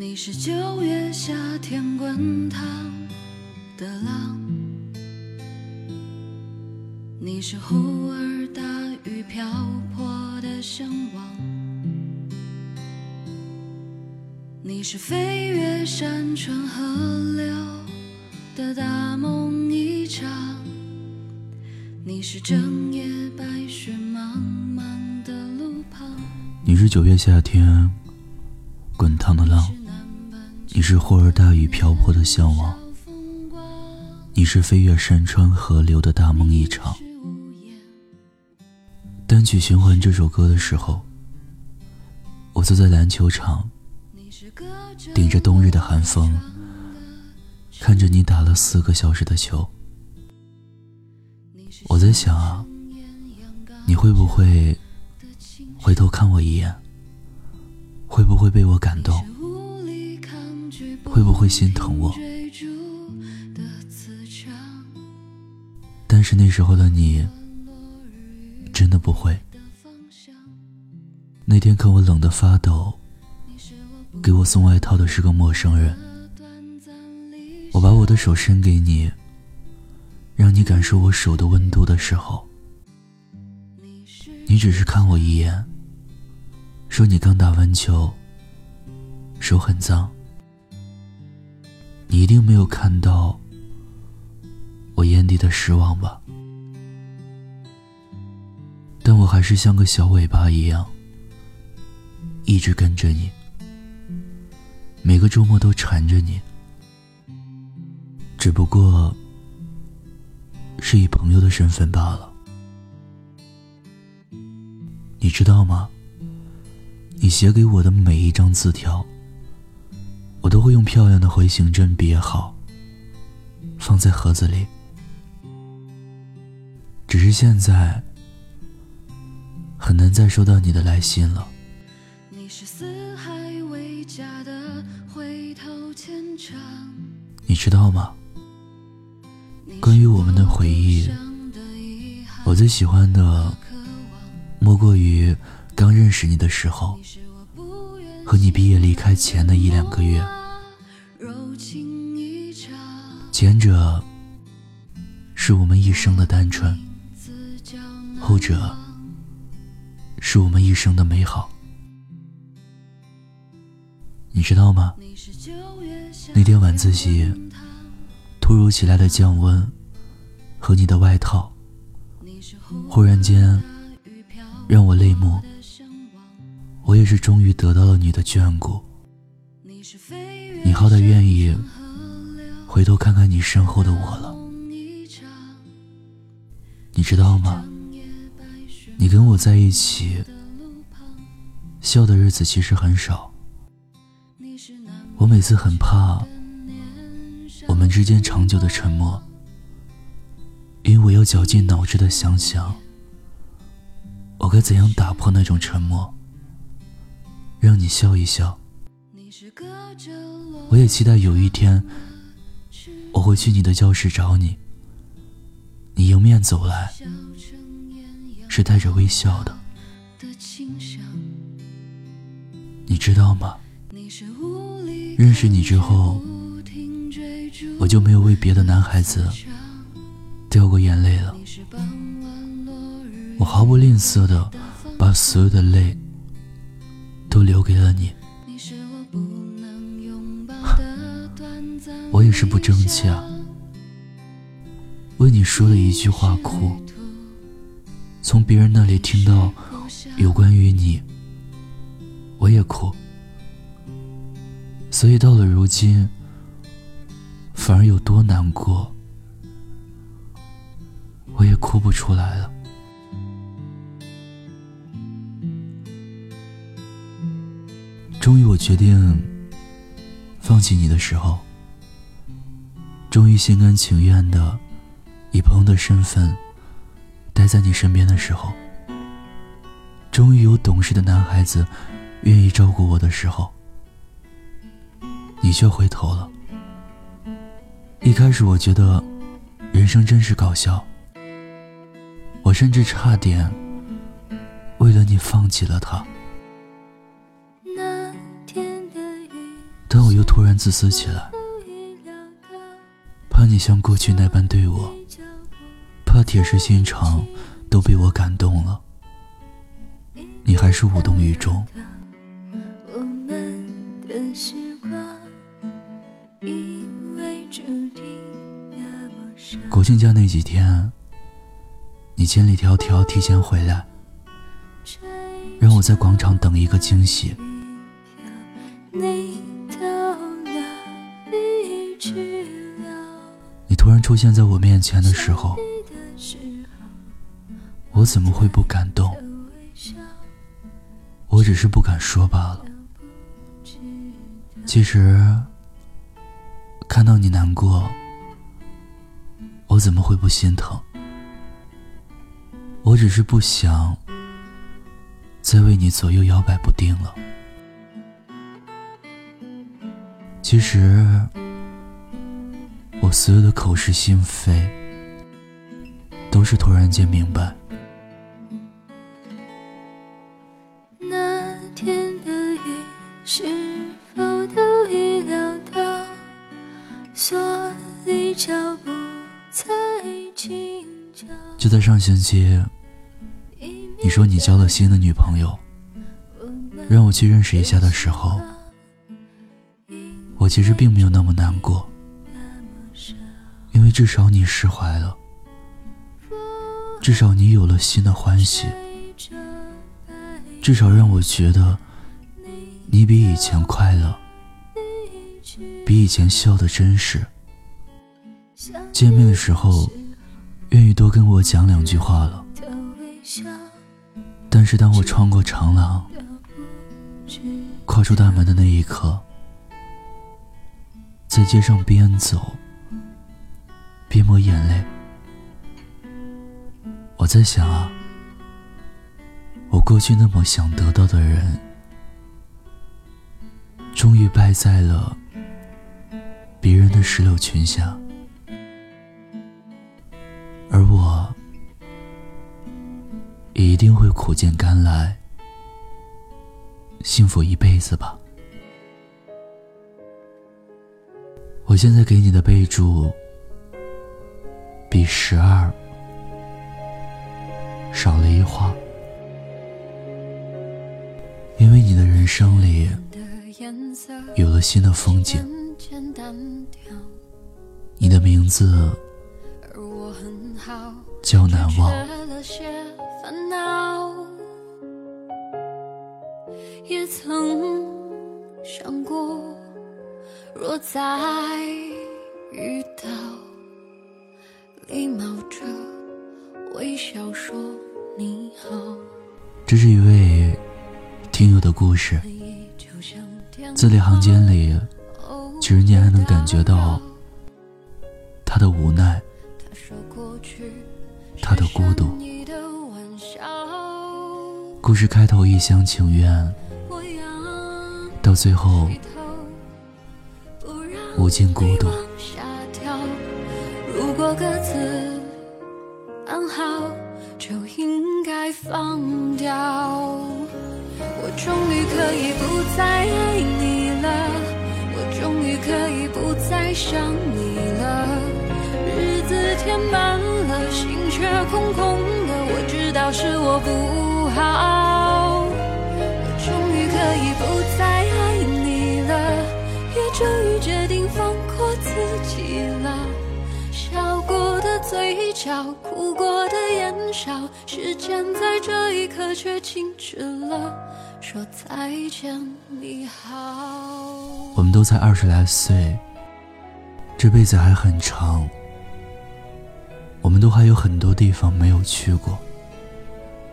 你是九月夏天滚烫的浪，你是忽而大雨瓢泼的向往，你是飞越山川河流的大梦一场，你是整夜白雪茫茫的路旁，你是九月夏天滚烫的浪。你是忽而大雨瓢泼的向往，你是飞越山川河流的大梦一场。单曲循环这首歌的时候，我坐在篮球场，顶着冬日的寒风，看着你打了四个小时的球。我在想啊，你会不会回头看我一眼？会不会被我感动？会不会心疼我？但是那时候的你，真的不会。那天看我冷得发抖，给我送外套的是个陌生人。我把我的手伸给你，让你感受我手的温度的时候，你只是看我一眼，说你刚打完球，手很脏。你一定没有看到我眼底的失望吧？但我还是像个小尾巴一样，一直跟着你，每个周末都缠着你，只不过是以朋友的身份罢了。你知道吗？你写给我的每一张字条。我都会用漂亮的回形针别好，放在盒子里。只是现在很难再收到你的来信了。你知道吗？关于我们的回忆，我最喜欢的莫过于刚认识你的时候。和你毕业离开前的一两个月，前者是我们一生的单纯，后者是我们一生的美好。你知道吗？那天晚自习，突如其来的降温和你的外套，忽然间让我泪目。我也是终于得到了你的眷顾，你好的愿意回头看看你身后的我了。你知道吗？你跟我在一起笑的日子其实很少。我每次很怕我们之间长久的沉默，因为我要绞尽脑汁的想想，我该怎样打破那种沉默。让你笑一笑，我也期待有一天我会去你的教室找你，你迎面走来，是带着微笑的。你知道吗？认识你之后，我就没有为别的男孩子掉过眼泪了。我毫不吝啬的把所有的泪。都留给了你，我也是不争气啊！为你说的一句话哭，从别人那里听到有关于你，我也哭，所以到了如今，反而有多难过，我也哭不出来了。终于，我决定放弃你的时候，终于心甘情愿的以朋友的身份待在你身边的时候，终于有懂事的男孩子愿意照顾我的时候，你却回头了。一开始我觉得人生真是搞笑，我甚至差点为了你放弃了他。但我又突然自私起来，怕你像过去那般对我，怕铁石心肠都被我感动了，你还是无动于衷。国庆假那几天，你千里迢迢提前回来，让我在广场等一个惊喜。你突然出现在我面前的时候，我怎么会不感动？我只是不敢说罢了。其实，看到你难过，我怎么会不心疼？我只是不想再为你左右摇摆不定了。其实，我所有的口是心非，都是突然间明白。那天的雨是否都预料到？所以脚步才轻巧。就在上星期，你说你交了新的女朋友，让我去认识一下的时候。我其实并没有那么难过，至少你释怀了，至少你有了新的欢喜，至少让我觉得你比以前快乐，比以前笑得真实。见面的时候，愿意多跟我讲两句话了。但是当我穿过长廊，跨出大门的那一刻。在街上边走边抹眼泪，我在想啊，我过去那么想得到的人，终于败在了别人的石榴裙下，而我也一定会苦尽甘来，幸福一辈子吧。我现在给你的备注十二少了一画，因为你的人生里有了新的风景。你的名字叫难忘，也曾想过。若再遇到，礼貌着微笑说你好。这是一位听友的故事，字里行间里，其实你还能感觉到他的无奈，他的孤独。故事开头一厢情愿，到最后。无尽孤独。如果各自安好，就应该放掉。我终于可以不再爱你了，我终于可以不再想你了。日子填满了，心却空空的。我知道是我不好，我终于可以不再爱你了，也终于决定。放过自己了，嘴角，哭过的眼梢，时间在这一刻却静止了，说再见你好。我们都才二十来岁，这辈子还很长，我们都还有很多地方没有去过，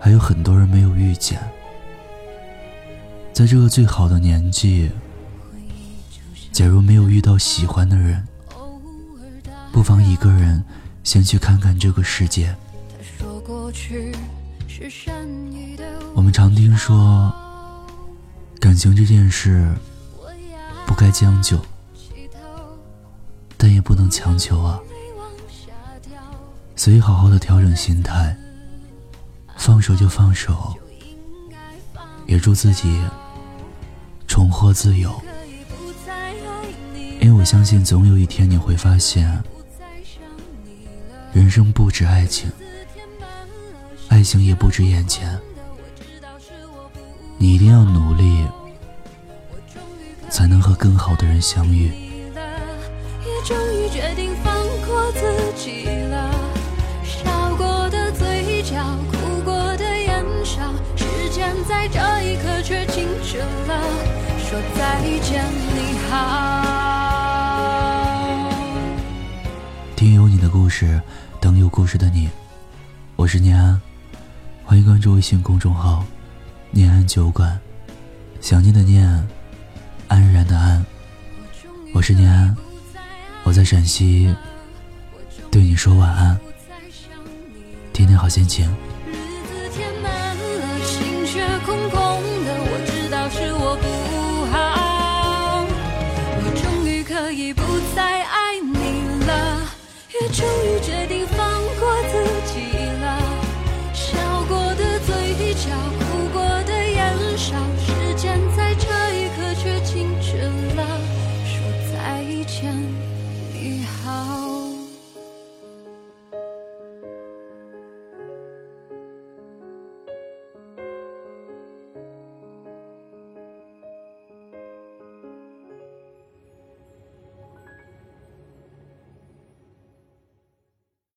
还有很多人没有遇见，在这个最好的年纪。假如没有遇到喜欢的人，不妨一个人先去看看这个世界。我们常听说，感情这件事不该将就，但也不能强求啊。所以好好的调整心态，放手就放手，也祝自己重获自由。因为我相信，总有一天你会发现，人生不止爱情，爱情也不止眼前。你一定要努力，才能和更好的人相遇。时间在这一刻却静止了，说再见你是，等有故事的你。我是念安，欢迎关注微信公众号“念安酒馆”。想念的念，安然的安。我是念安，我在陕西，对你说晚安，天天好心情。终于决定。